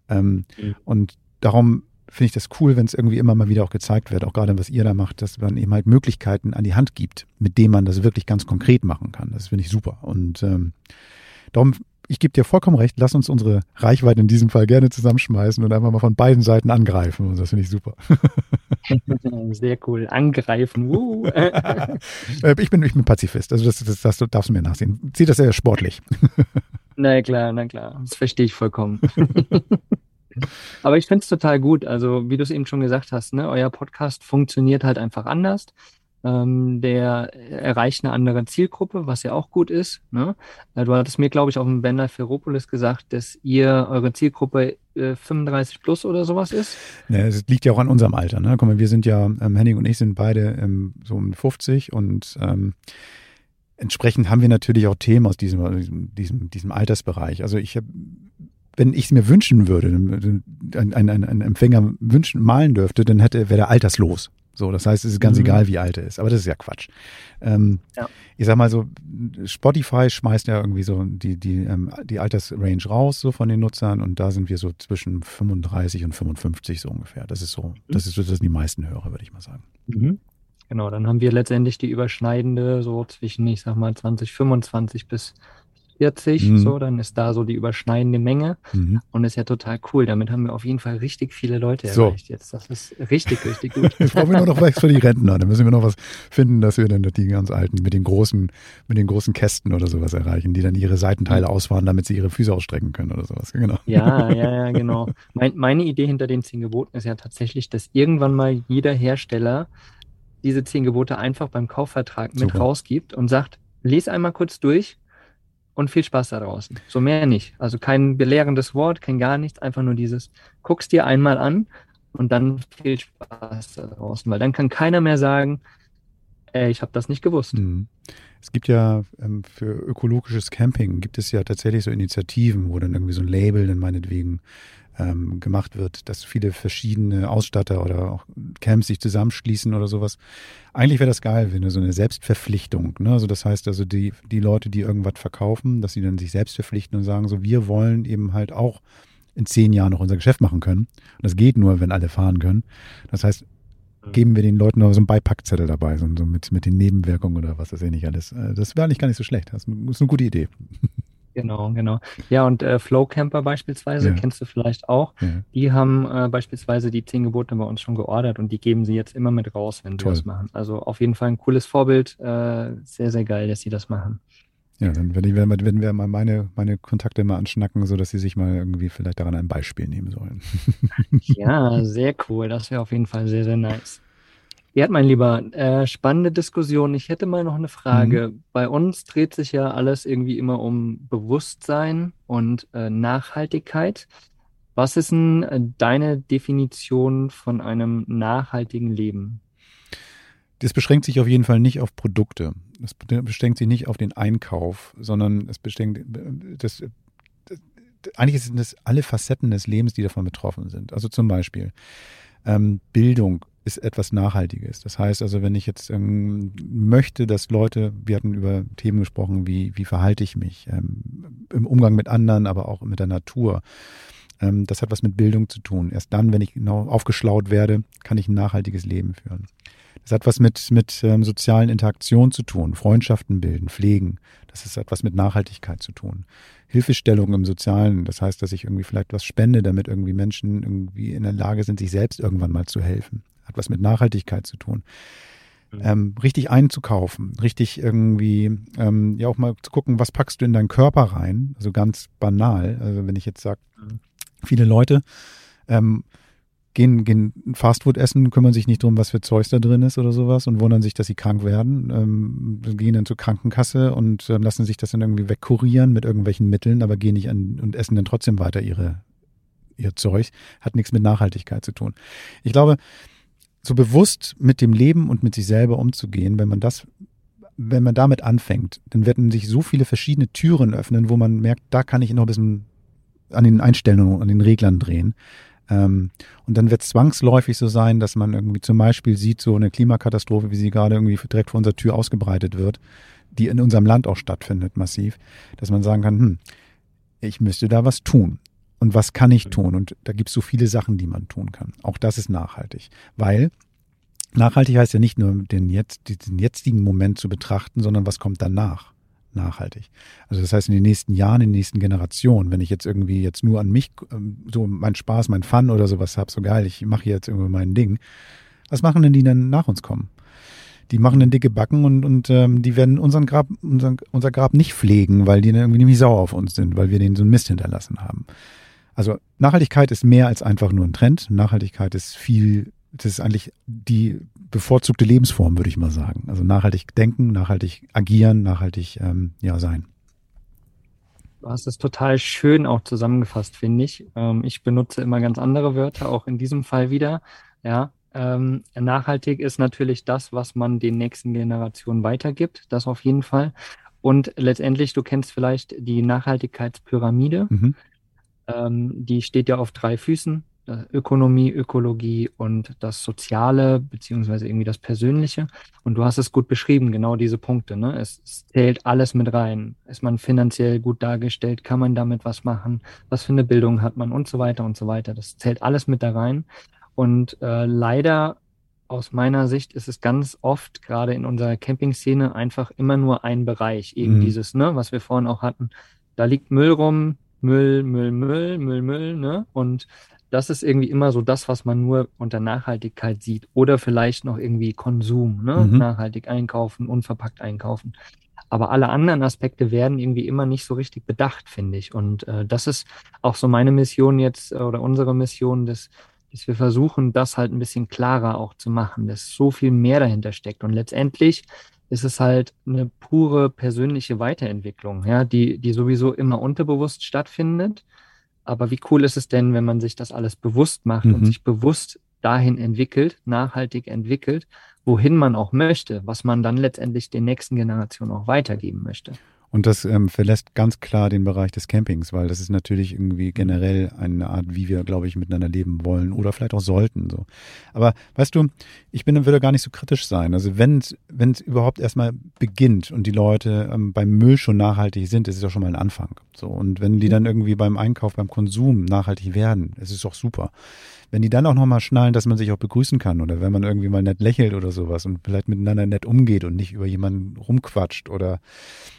Ähm, mhm. Und darum finde ich das cool, wenn es irgendwie immer mal wieder auch gezeigt wird, auch gerade was ihr da macht, dass man eben halt Möglichkeiten an die Hand gibt, mit denen man das wirklich ganz konkret machen kann. Das finde ich super. Und ähm, darum, ich gebe dir vollkommen recht, lass uns unsere Reichweite in diesem Fall gerne zusammenschmeißen und einfach mal von beiden Seiten angreifen. Und das finde ich super. Sehr cool. Angreifen. Uh. ich, bin, ich bin Pazifist, also das, das, das darfst du mir nachsehen. Sieh das sehr sportlich. Na klar, na klar. Das verstehe ich vollkommen. Aber ich finde es total gut. Also, wie du es eben schon gesagt hast, ne, euer Podcast funktioniert halt einfach anders. Ähm, der erreicht eine andere Zielgruppe, was ja auch gut ist. Ne? Äh, du hattest mir, glaube ich, auf dem Bender Ferropolis gesagt, dass ihr eure Zielgruppe äh, 35 plus oder sowas ist. Ne, es liegt ja auch an unserem Alter. Ne? Guck wir sind ja, ähm, Henning und ich sind beide ähm, so um 50 und ähm, entsprechend haben wir natürlich auch Themen aus diesem, diesem, diesem Altersbereich. Also ich habe wenn ich es mir wünschen würde, ein, ein, ein Empfänger wünschen, malen dürfte, dann hätte, wäre er alterslos. So, das heißt, es ist ganz mhm. egal, wie alt er ist. Aber das ist ja Quatsch. Ähm, ja. Ich sag mal so, Spotify schmeißt ja irgendwie so die, die, ähm, die Altersrange raus, so von den Nutzern, und da sind wir so zwischen 35 und 55 so ungefähr. Das ist so, mhm. das ist so, das sind die meisten Hörer, würde ich mal sagen. Mhm. Genau, dann haben wir letztendlich die überschneidende so zwischen, ich sag mal, 2025 bis 40, mhm. so, dann ist da so die überschneidende Menge mhm. und ist ja total cool. Damit haben wir auf jeden Fall richtig viele Leute so. erreicht jetzt. Das ist richtig, richtig gut. Jetzt brauchen wir nur noch was für die Rentner. Dann müssen wir noch was finden, dass wir dann die ganz Alten mit den großen, mit den großen Kästen oder sowas erreichen, die dann ihre Seitenteile ausfahren, damit sie ihre Füße ausstrecken können oder sowas. Genau. Ja, ja, ja, genau. Mein, meine Idee hinter den zehn Geboten ist ja tatsächlich, dass irgendwann mal jeder Hersteller diese zehn Gebote einfach beim Kaufvertrag mit Super. rausgibt und sagt, lese einmal kurz durch und viel Spaß da draußen. So mehr nicht. Also kein belehrendes Wort, kein gar nichts, einfach nur dieses, guck's dir einmal an und dann viel Spaß da draußen, weil dann kann keiner mehr sagen, ey, ich habe das nicht gewusst. Mhm. Es gibt ja ähm, für ökologisches Camping gibt es ja tatsächlich so Initiativen, wo dann irgendwie so ein Label dann meinetwegen ähm, gemacht wird, dass viele verschiedene Ausstatter oder auch Camps sich zusammenschließen oder sowas. Eigentlich wäre das geil, wenn so eine Selbstverpflichtung. Ne? Also das heißt also die, die Leute, die irgendwas verkaufen, dass sie dann sich selbst verpflichten und sagen so, wir wollen eben halt auch in zehn Jahren noch unser Geschäft machen können. Und das geht nur, wenn alle fahren können. Das heißt, geben wir den Leuten noch so einen Beipackzettel dabei, so, mit, mit den Nebenwirkungen oder was das nicht alles. Äh, das wäre eigentlich gar nicht so schlecht. Das ist eine gute Idee. Genau, genau. Ja, und äh, Flow Camper beispielsweise, ja. kennst du vielleicht auch, ja. die haben äh, beispielsweise die zehn Gebote bei uns schon geordert und die geben sie jetzt immer mit raus, wenn sie das machen. Also auf jeden Fall ein cooles Vorbild, äh, sehr, sehr geil, dass sie das machen. Ja, dann wenn, ich, wenn wir mal meine, meine Kontakte mal anschnacken, so dass sie sich mal irgendwie vielleicht daran ein Beispiel nehmen sollen. ja, sehr cool. Das wäre auf jeden Fall sehr, sehr nice. Ja, mein Lieber, äh, spannende Diskussion. Ich hätte mal noch eine Frage. Mhm. Bei uns dreht sich ja alles irgendwie immer um Bewusstsein und äh, Nachhaltigkeit. Was ist denn äh, deine Definition von einem nachhaltigen Leben? Das beschränkt sich auf jeden Fall nicht auf Produkte. Das beschränkt sich nicht auf den Einkauf, sondern es beschränkt, das, das, eigentlich sind das alle Facetten des Lebens, die davon betroffen sind. Also zum Beispiel ähm, Bildung ist etwas Nachhaltiges. Das heißt also, wenn ich jetzt ähm, möchte, dass Leute, wir hatten über Themen gesprochen, wie, wie verhalte ich mich ähm, im Umgang mit anderen, aber auch mit der Natur. Ähm, das hat was mit Bildung zu tun. Erst dann, wenn ich genau aufgeschlaut werde, kann ich ein nachhaltiges Leben führen. Das hat was mit, mit ähm, sozialen Interaktionen zu tun, Freundschaften bilden, pflegen. Das ist etwas mit Nachhaltigkeit zu tun. Hilfestellung im Sozialen, das heißt, dass ich irgendwie vielleicht was spende, damit irgendwie Menschen irgendwie in der Lage sind, sich selbst irgendwann mal zu helfen hat was mit Nachhaltigkeit zu tun. ähm, richtig einzukaufen, richtig irgendwie, ähm, ja auch mal zu gucken, was packst du in deinen Körper rein, also ganz banal. Also wenn ich jetzt sage, mhm. viele Leute ähm, gehen, gehen Fastfood essen, kümmern sich nicht drum, was für Zeugs da drin ist oder sowas und wundern sich, dass sie krank werden, ähm, gehen dann zur Krankenkasse und äh, lassen sich das dann irgendwie wegkurieren mit irgendwelchen Mitteln, aber gehen nicht an und essen dann trotzdem weiter ihre, ihr Zeug. Hat nichts mit Nachhaltigkeit zu tun. Ich glaube, so bewusst mit dem Leben und mit sich selber umzugehen, wenn man das, wenn man damit anfängt, dann werden sich so viele verschiedene Türen öffnen, wo man merkt, da kann ich noch ein bisschen an den Einstellungen, an den Reglern drehen. Ähm, und dann wird es zwangsläufig so sein, dass man irgendwie zum Beispiel sieht, so eine Klimakatastrophe, wie sie gerade irgendwie direkt vor unserer Tür ausgebreitet wird, die in unserem Land auch stattfindet, massiv, dass man sagen kann, hm, ich müsste da was tun. Und was kann ich tun? Und da gibt es so viele Sachen, die man tun kann. Auch das ist nachhaltig. Weil nachhaltig heißt ja nicht nur den, jetzt, den jetzigen Moment zu betrachten, sondern was kommt danach nachhaltig. Also das heißt in den nächsten Jahren, in den nächsten Generationen, wenn ich jetzt irgendwie jetzt nur an mich, ähm, so mein Spaß, mein Fun oder sowas habe, so geil, ich mache jetzt irgendwie mein Ding, was machen denn die dann nach uns kommen? Die machen dann dicke Backen und, und ähm, die werden unseren Grab, unseren, unser Grab nicht pflegen, weil die dann irgendwie nämlich sauer auf uns sind, weil wir denen so einen Mist hinterlassen haben. Also Nachhaltigkeit ist mehr als einfach nur ein Trend. Nachhaltigkeit ist viel, das ist eigentlich die bevorzugte Lebensform, würde ich mal sagen. Also nachhaltig denken, nachhaltig agieren, nachhaltig ähm, ja sein. Du hast es total schön auch zusammengefasst, finde ich. Ähm, ich benutze immer ganz andere Wörter, auch in diesem Fall wieder. Ja, ähm, nachhaltig ist natürlich das, was man den nächsten Generationen weitergibt. Das auf jeden Fall. Und letztendlich, du kennst vielleicht die Nachhaltigkeitspyramide. Mhm. Ähm, die steht ja auf drei Füßen. Ökonomie, Ökologie und das Soziale, beziehungsweise irgendwie das Persönliche. Und du hast es gut beschrieben, genau diese Punkte. Ne? Es, es, zählt alles mit rein. Ist man finanziell gut dargestellt? Kann man damit was machen? Was für eine Bildung hat man? Und so weiter und so weiter. Das zählt alles mit da rein. Und äh, leider aus meiner Sicht ist es ganz oft, gerade in unserer Camping-Szene, einfach immer nur ein Bereich. Eben mhm. dieses, ne, was wir vorhin auch hatten. Da liegt Müll rum, Müll, Müll, Müll, Müll, Müll, ne? Und das ist irgendwie immer so das, was man nur unter Nachhaltigkeit sieht. Oder vielleicht noch irgendwie Konsum, ne? Mhm. Nachhaltig einkaufen, unverpackt einkaufen. Aber alle anderen Aspekte werden irgendwie immer nicht so richtig bedacht, finde ich. Und äh, das ist auch so meine Mission jetzt äh, oder unsere Mission, dass, dass wir versuchen, das halt ein bisschen klarer auch zu machen, dass so viel mehr dahinter steckt. Und letztendlich ist es halt eine pure persönliche Weiterentwicklung, ja, die, die sowieso immer unterbewusst stattfindet. Aber wie cool ist es denn, wenn man sich das alles bewusst macht mhm. und sich bewusst dahin entwickelt, nachhaltig entwickelt, wohin man auch möchte, was man dann letztendlich den nächsten Generationen auch weitergeben möchte. Und das ähm, verlässt ganz klar den Bereich des Campings, weil das ist natürlich irgendwie generell eine Art, wie wir, glaube ich, miteinander leben wollen oder vielleicht auch sollten. So. Aber weißt du, ich bin, würde gar nicht so kritisch sein. Also wenn es überhaupt erstmal beginnt und die Leute ähm, beim Müll schon nachhaltig sind, ist es doch schon mal ein Anfang. So. Und wenn die dann irgendwie beim Einkauf, beim Konsum nachhaltig werden, ist es doch super. Wenn die dann auch nochmal schnallen, dass man sich auch begrüßen kann oder wenn man irgendwie mal nett lächelt oder sowas und vielleicht miteinander nett umgeht und nicht über jemanden rumquatscht oder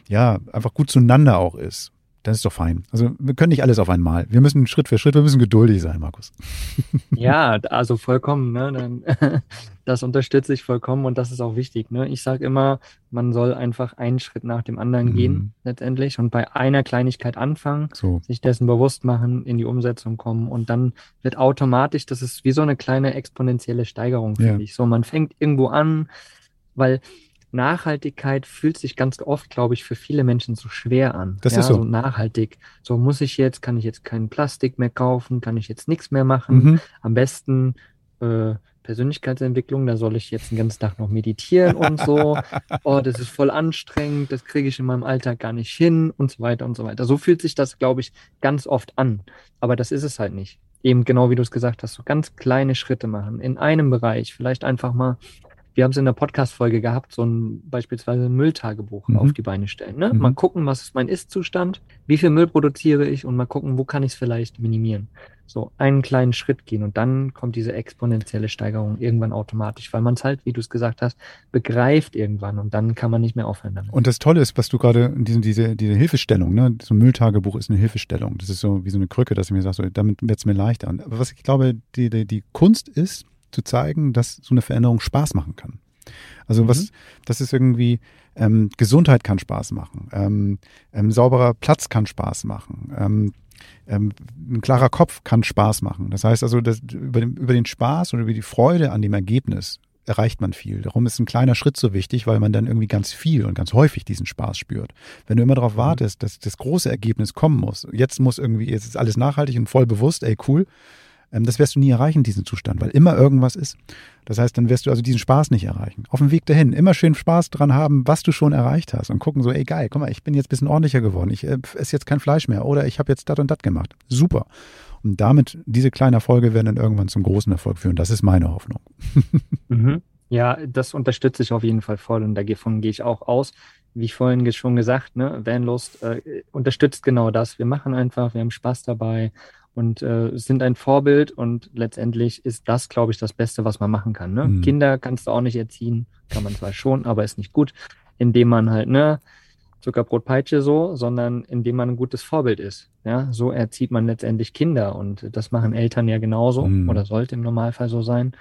ja, einfach gut zueinander auch ist das ist doch fein. Also wir können nicht alles auf einmal. Wir müssen Schritt für Schritt, wir müssen geduldig sein, Markus. Ja, also vollkommen. Ne? Das unterstütze ich vollkommen und das ist auch wichtig. Ne? Ich sage immer, man soll einfach einen Schritt nach dem anderen mhm. gehen letztendlich und bei einer Kleinigkeit anfangen, so. sich dessen bewusst machen, in die Umsetzung kommen und dann wird automatisch, das ist wie so eine kleine exponentielle Steigerung, finde ja. ich. So, man fängt irgendwo an, weil Nachhaltigkeit fühlt sich ganz oft, glaube ich, für viele Menschen so schwer an. Das ja, ist so. so. nachhaltig. So muss ich jetzt, kann ich jetzt kein Plastik mehr kaufen, kann ich jetzt nichts mehr machen. Mhm. Am besten äh, Persönlichkeitsentwicklung, da soll ich jetzt den ganzen Tag noch meditieren und so. Oh, das ist voll anstrengend, das kriege ich in meinem Alltag gar nicht hin und so weiter und so weiter. So fühlt sich das, glaube ich, ganz oft an. Aber das ist es halt nicht. Eben genau wie du es gesagt hast, so ganz kleine Schritte machen in einem Bereich. Vielleicht einfach mal wir haben es in der Podcast-Folge gehabt, so ein beispielsweise ein Mülltagebuch mhm. auf die Beine stellen. Ne? Mhm. Mal gucken, was ist mein Ist-Zustand, wie viel Müll produziere ich und mal gucken, wo kann ich es vielleicht minimieren. So einen kleinen Schritt gehen und dann kommt diese exponentielle Steigerung irgendwann automatisch, weil man es halt, wie du es gesagt hast, begreift irgendwann und dann kann man nicht mehr aufhören damit. Und das Tolle ist, was du gerade, diese, diese, diese Hilfestellung, ne? so ein Mülltagebuch ist eine Hilfestellung. Das ist so wie so eine Krücke, dass ich mir sage, so, damit wird es mir leichter. Aber was ich glaube, die, die, die Kunst ist, zu zeigen, dass so eine Veränderung Spaß machen kann. Also mhm. was, das ist irgendwie, ähm, Gesundheit kann Spaß machen, ähm, ähm, sauberer Platz kann Spaß machen, ähm, ähm, ein klarer Kopf kann Spaß machen. Das heißt also, das, über, den, über den Spaß und über die Freude an dem Ergebnis erreicht man viel. Darum ist ein kleiner Schritt so wichtig, weil man dann irgendwie ganz viel und ganz häufig diesen Spaß spürt. Wenn du immer darauf mhm. wartest, dass das große Ergebnis kommen muss, jetzt muss irgendwie, jetzt ist alles nachhaltig und voll bewusst, ey cool, das wirst du nie erreichen, diesen Zustand, weil immer irgendwas ist. Das heißt, dann wirst du also diesen Spaß nicht erreichen. Auf dem Weg dahin immer schön Spaß dran haben, was du schon erreicht hast und gucken so, ey geil, guck mal, ich bin jetzt ein bisschen ordentlicher geworden, ich äh, esse jetzt kein Fleisch mehr oder ich habe jetzt das und das gemacht. Super. Und damit, diese kleinen Erfolge werden dann irgendwann zum großen Erfolg führen. Das ist meine Hoffnung. Mhm. Ja, das unterstütze ich auf jeden Fall voll und davon gehe ich auch aus. Wie ich vorhin schon gesagt, ne, Vanlust äh, unterstützt genau das. Wir machen einfach, wir haben Spaß dabei und äh, sind ein Vorbild und letztendlich ist das, glaube ich, das Beste, was man machen kann. Ne? Mhm. Kinder kannst du auch nicht erziehen, kann man zwar schon, aber ist nicht gut, indem man halt, ne, Zuckerbrot Peitsche so, sondern indem man ein gutes Vorbild ist. Ja, so erzieht man letztendlich Kinder und das machen Eltern ja genauso mhm. oder sollte im Normalfall so sein.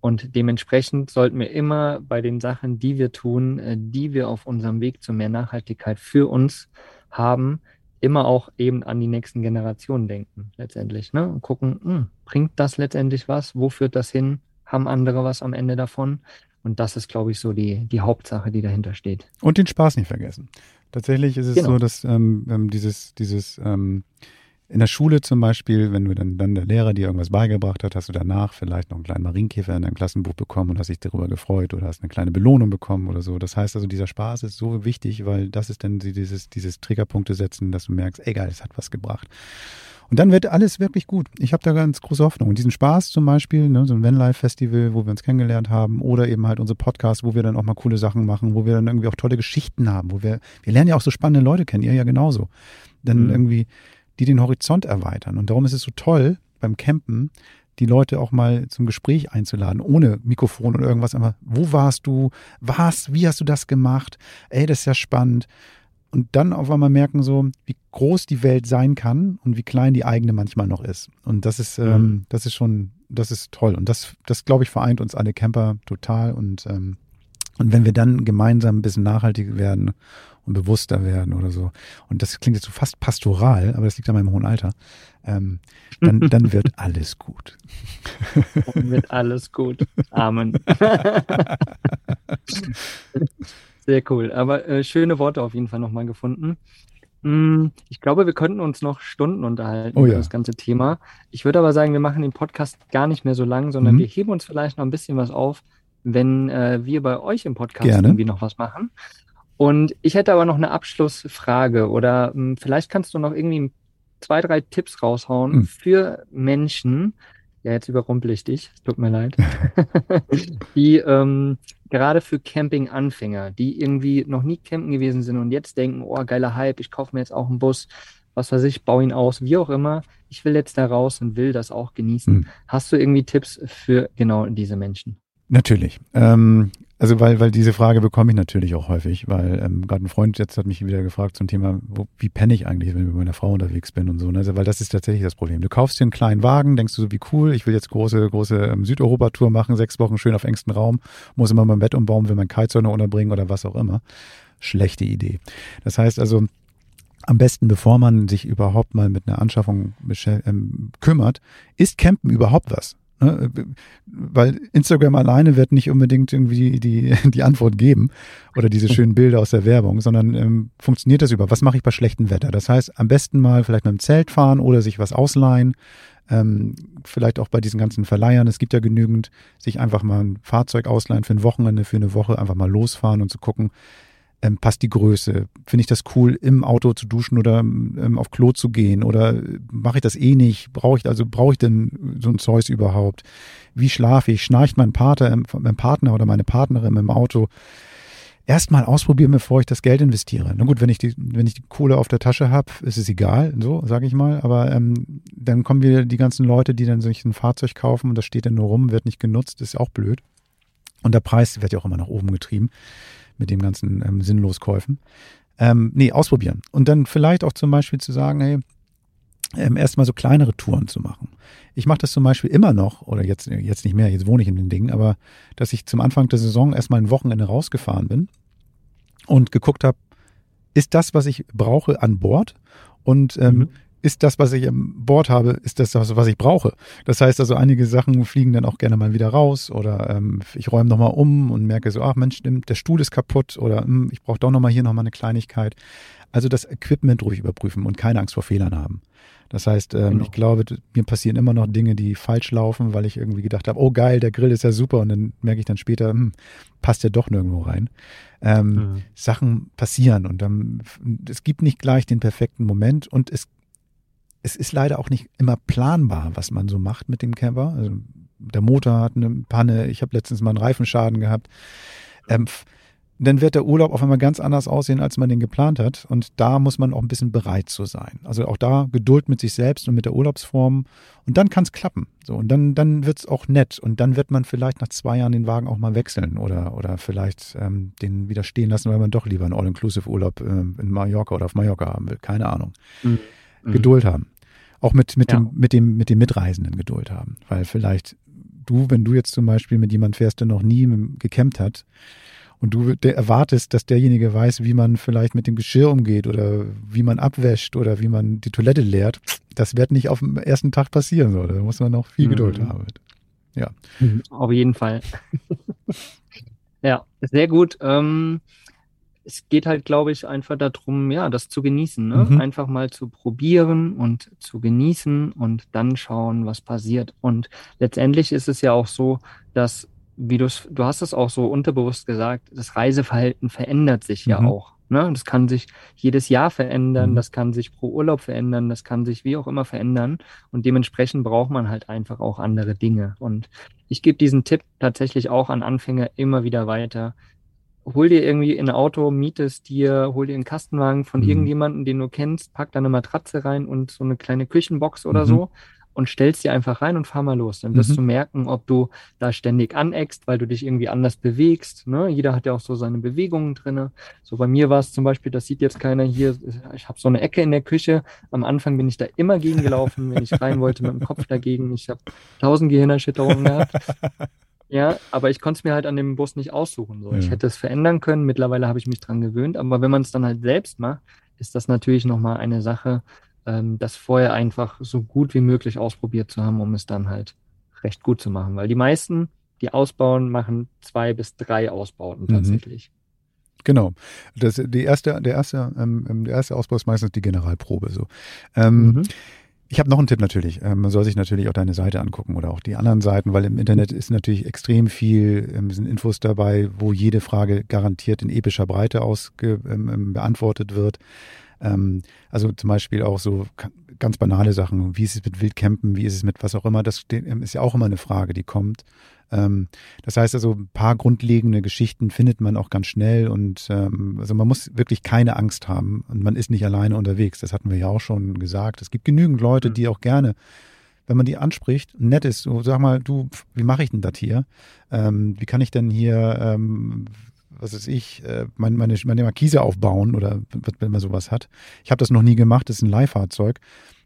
Und dementsprechend sollten wir immer bei den Sachen, die wir tun, äh, die wir auf unserem Weg zu mehr Nachhaltigkeit für uns haben, immer auch eben an die nächsten Generationen denken, letztendlich. Ne? Und gucken, mh, hm, bringt das letztendlich was? Wo führt das hin? Haben andere was am Ende davon? Und das ist, glaube ich, so die, die Hauptsache, die dahinter steht. Und den Spaß nicht vergessen. Tatsächlich ist es genau. so, dass ähm, ähm dieses, dieses ähm, in der Schule zum Beispiel, wenn du dann, dann der Lehrer dir irgendwas beigebracht hat, hast du danach vielleicht noch einen kleinen Marienkäfer in deinem Klassenbuch bekommen und hast dich darüber gefreut oder hast eine kleine Belohnung bekommen oder so. Das heißt also, dieser Spaß ist so wichtig, weil das ist dann dieses, dieses Triggerpunkte setzen, dass du merkst, egal, es hat was gebracht. Und dann wird alles wirklich gut. Ich habe da ganz große Hoffnung. Und diesen Spaß zum Beispiel, ne, so ein Vanlife-Festival, wo wir uns kennengelernt haben, oder eben halt unsere Podcasts, wo wir dann auch mal coole Sachen machen, wo wir dann irgendwie auch tolle Geschichten haben, wo wir, wir lernen ja auch so spannende Leute kennen, ihr ja genauso. Dann mhm. irgendwie die den Horizont erweitern. Und darum ist es so toll beim Campen, die Leute auch mal zum Gespräch einzuladen, ohne Mikrofon oder irgendwas. Aber wo warst du? Was? Wie hast du das gemacht? Ey, das ist ja spannend. Und dann auf einmal merken so, wie groß die Welt sein kann und wie klein die eigene manchmal noch ist. Und das ist, mhm. ähm, das ist schon, das ist toll. Und das, das glaube ich, vereint uns alle Camper total. Und, ähm, und wenn wir dann gemeinsam ein bisschen nachhaltig werden und bewusster werden oder so. Und das klingt jetzt so fast pastoral, aber das liegt an meinem hohen Alter. Ähm, dann, dann wird alles gut. Dann wird alles gut. Amen. Sehr cool. Aber äh, schöne Worte auf jeden Fall nochmal gefunden. Hm, ich glaube, wir könnten uns noch Stunden unterhalten oh, über ja. das ganze Thema. Ich würde aber sagen, wir machen den Podcast gar nicht mehr so lang, sondern mhm. wir heben uns vielleicht noch ein bisschen was auf, wenn äh, wir bei euch im Podcast Gerne. irgendwie noch was machen. Und ich hätte aber noch eine Abschlussfrage oder mh, hm, vielleicht kannst du noch irgendwie zwei, drei Tipps raushauen mhm. für Menschen, ja, jetzt überrumpel ich dich, es tut mir leid, die ähm, gerade für Camping-Anfänger, die irgendwie noch nie campen gewesen sind und jetzt denken, oh, geiler Hype, ich kaufe mir jetzt auch einen Bus, was weiß ich, baue ihn aus, wie auch immer. Ich will jetzt da raus und will das auch genießen. Mhm. Hast du irgendwie Tipps für genau diese Menschen? Natürlich. Ähm, also weil, weil diese Frage bekomme ich natürlich auch häufig, weil ähm, gerade ein Freund jetzt hat mich wieder gefragt zum Thema, wo, wie penne ich eigentlich, wenn ich mit meiner Frau unterwegs bin und so. Ne? Also, weil das ist tatsächlich das Problem. Du kaufst dir einen kleinen Wagen, denkst du so, wie cool, ich will jetzt große, große ähm, Südeuropa-Tour machen, sechs Wochen schön auf engstem Raum, muss immer mein Bett umbauen, will mein Kitesurfer unterbringen oder was auch immer. Schlechte Idee. Das heißt also, am besten, bevor man sich überhaupt mal mit einer Anschaffung ähm, kümmert, ist Campen überhaupt was? Ne? Weil Instagram alleine wird nicht unbedingt irgendwie die, die Antwort geben oder diese schönen Bilder aus der Werbung, sondern ähm, funktioniert das über, was mache ich bei schlechtem Wetter? Das heißt, am besten mal vielleicht mit dem Zelt fahren oder sich was ausleihen. Ähm, vielleicht auch bei diesen ganzen Verleihern. Es gibt ja genügend, sich einfach mal ein Fahrzeug ausleihen für ein Wochenende, für eine Woche, einfach mal losfahren und zu gucken, ähm, passt die Größe? Finde ich das cool, im Auto zu duschen oder ähm, auf Klo zu gehen? Oder mache ich das eh nicht? Brauche ich, also brauche ich denn so ein Zeus überhaupt? Wie schlafe ich? Schnarcht mein Partner, mein Partner oder meine Partnerin im Auto? Erstmal ausprobieren, bevor ich das Geld investiere. Na gut, wenn ich die, wenn ich die Kohle auf der Tasche habe, ist es egal, so sage ich mal. Aber ähm, dann kommen wieder die ganzen Leute, die dann sich ein Fahrzeug kaufen und das steht dann nur rum, wird nicht genutzt, ist auch blöd. Und der Preis wird ja auch immer nach oben getrieben mit dem ganzen ähm, Sinnloskäufen. Ähm, nee, ausprobieren. Und dann vielleicht auch zum Beispiel zu sagen, hey, ähm, erstmal so kleinere Touren zu machen. Ich mache das zum Beispiel immer noch, oder jetzt, jetzt nicht mehr, jetzt wohne ich in den Dingen, aber dass ich zum Anfang der Saison erstmal ein Wochenende rausgefahren bin und geguckt habe, ist das, was ich brauche, an Bord? Und ähm, mhm. Ist das, was ich im Bord habe, ist das, was ich brauche? Das heißt also, einige Sachen fliegen dann auch gerne mal wieder raus oder ähm, ich räume nochmal um und merke so, ach Mensch, der Stuhl ist kaputt oder hm, ich brauche doch nochmal hier nochmal eine Kleinigkeit. Also das Equipment ruhig überprüfen und keine Angst vor Fehlern haben. Das heißt, ähm, genau. ich glaube, mir passieren immer noch Dinge, die falsch laufen, weil ich irgendwie gedacht habe, oh geil, der Grill ist ja super und dann merke ich dann später, hm, passt der doch nirgendwo rein. Ähm, mhm. Sachen passieren und dann, es gibt nicht gleich den perfekten Moment und es, es ist leider auch nicht immer planbar, was man so macht mit dem Camper. Also der Motor hat eine Panne, ich habe letztens mal einen Reifenschaden gehabt. Ähm, dann wird der Urlaub auf einmal ganz anders aussehen, als man den geplant hat. Und da muss man auch ein bisschen bereit zu sein. Also auch da Geduld mit sich selbst und mit der Urlaubsform. Und dann kann es klappen. So, und dann, dann wird es auch nett. Und dann wird man vielleicht nach zwei Jahren den Wagen auch mal wechseln oder, oder vielleicht ähm, den wieder stehen lassen, weil man doch lieber einen All-Inclusive-Urlaub äh, in Mallorca oder auf Mallorca haben will. Keine Ahnung. Mhm. Geduld haben. Auch mit, mit, ja. dem, mit, dem, mit dem Mitreisenden Geduld haben. Weil vielleicht du, wenn du jetzt zum Beispiel mit jemandem fährst, der noch nie gecampt hat, und du erwartest, dass derjenige weiß, wie man vielleicht mit dem Geschirr umgeht oder wie man abwäscht oder wie man die Toilette leert, das wird nicht auf dem ersten Tag passieren. So. Da muss man noch viel Geduld mhm. haben. Ja. Mhm, auf jeden Fall. ja, sehr gut. Ähm, es geht halt, glaube ich, einfach darum, ja, das zu genießen. Ne? Mhm. Einfach mal zu probieren und zu genießen und dann schauen, was passiert. Und letztendlich ist es ja auch so, dass wie du du hast es auch so unterbewusst gesagt, das Reiseverhalten verändert sich ja mhm. auch. Ne? Das kann sich jedes Jahr verändern, mhm. das kann sich pro Urlaub verändern, das kann sich wie auch immer verändern. Und dementsprechend braucht man halt einfach auch andere Dinge. Und ich gebe diesen Tipp tatsächlich auch an Anfänger immer wieder weiter. Hol dir irgendwie ein Auto, mietest dir, hol dir einen Kastenwagen von mhm. irgendjemandem, den du kennst, pack da eine Matratze rein und so eine kleine Küchenbox oder mhm. so und stellst sie einfach rein und fahr mal los. Dann wirst mhm. du merken, ob du da ständig aneckst, weil du dich irgendwie anders bewegst. Ne? Jeder hat ja auch so seine Bewegungen drinne. So bei mir war es zum Beispiel, das sieht jetzt keiner hier, ich habe so eine Ecke in der Küche. Am Anfang bin ich da immer gegengelaufen, wenn ich rein wollte mit dem Kopf dagegen. Ich habe tausend Gehirnerschütterungen gehabt. Ja, aber ich konnte es mir halt an dem Bus nicht aussuchen. So. Ja. Ich hätte es verändern können. Mittlerweile habe ich mich dran gewöhnt. Aber wenn man es dann halt selbst macht, ist das natürlich nochmal eine Sache, ähm, das vorher einfach so gut wie möglich ausprobiert zu haben, um es dann halt recht gut zu machen. Weil die meisten, die ausbauen, machen zwei bis drei Ausbauten mhm. tatsächlich. Genau. Das, die erste, der, erste, ähm, ähm, der erste Ausbau ist meistens die Generalprobe. So. Ähm, mhm. Ich habe noch einen Tipp natürlich. Ähm, man soll sich natürlich auch deine Seite angucken oder auch die anderen Seiten, weil im Internet ist natürlich extrem viel, ähm, sind Infos dabei, wo jede Frage garantiert in epischer Breite ausge, ähm, beantwortet wird. Ähm, also zum Beispiel auch so ganz banale Sachen. Wie ist es mit Wildcampen? Wie ist es mit was auch immer? Das ähm, ist ja auch immer eine Frage, die kommt. Ähm, das heißt also, ein paar grundlegende Geschichten findet man auch ganz schnell und ähm, also man muss wirklich keine Angst haben und man ist nicht alleine unterwegs. Das hatten wir ja auch schon gesagt. Es gibt genügend Leute, mhm. die auch gerne wenn man die anspricht, nett ist, so sag mal, du, wie mache ich denn das hier? Ähm, wie kann ich denn hier, ähm, was weiß ich, äh, meine, meine, meine Markise aufbauen oder wenn man sowas hat. Ich habe das noch nie gemacht, das ist ein Leihfahrzeug.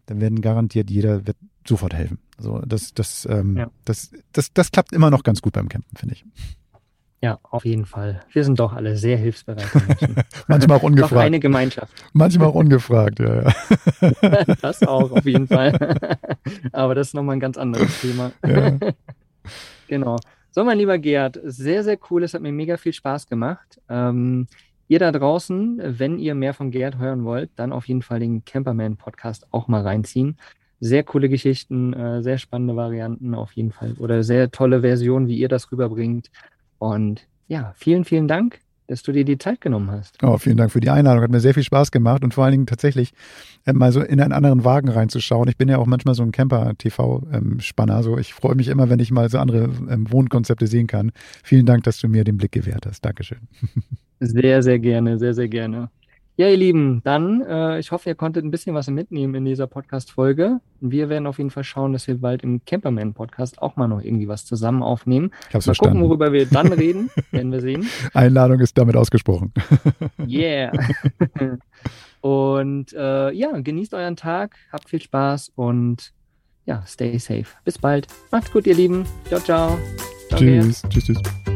Dann werden garantiert jeder wird sofort helfen. Also das, das, ähm, ja. das, das, das klappt immer noch ganz gut beim Campen, finde ich. Ja, auf jeden Fall. Wir sind doch alle sehr hilfsbereite Menschen. Manchmal auch ungefragt. Doch eine Gemeinschaft. Manchmal auch ungefragt, ja, ja. das auch, auf jeden Fall. Aber das ist nochmal ein ganz anderes Thema. Ja. genau. So, mein lieber Gerd, sehr, sehr cool. Es hat mir mega viel Spaß gemacht. Ähm, ihr da draußen, wenn ihr mehr von Gerd hören wollt, dann auf jeden Fall den Camperman Podcast auch mal reinziehen. Sehr coole Geschichten, äh, sehr spannende Varianten auf jeden Fall oder sehr tolle Versionen, wie ihr das rüberbringt. Und ja, vielen, vielen Dank dass du dir die Zeit genommen hast. Oh, vielen Dank für die Einladung. Hat mir sehr viel Spaß gemacht und vor allen Dingen tatsächlich äh, mal so in einen anderen Wagen reinzuschauen. Ich bin ja auch manchmal so ein Camper-TV-Spanner. So, ich freue mich immer, wenn ich mal so andere ähm, Wohnkonzepte sehen kann. Vielen Dank, dass du mir den Blick gewährt hast. Dankeschön. Sehr, sehr gerne, sehr, sehr gerne. Ja, ihr Lieben, dann, äh, ich hoffe, ihr konntet ein bisschen was mitnehmen in dieser Podcast-Folge. Wir werden auf jeden Fall schauen, dass wir bald im Camperman-Podcast auch mal noch irgendwie was zusammen aufnehmen. Ich hab's mal verstanden. gucken, worüber wir dann reden, werden wir sehen. Einladung ist damit ausgesprochen. yeah. und äh, ja, genießt euren Tag, habt viel Spaß und ja, stay safe. Bis bald. Macht's gut, ihr Lieben. Ciao, ciao. Danke. Tschüss, tschüss, tschüss.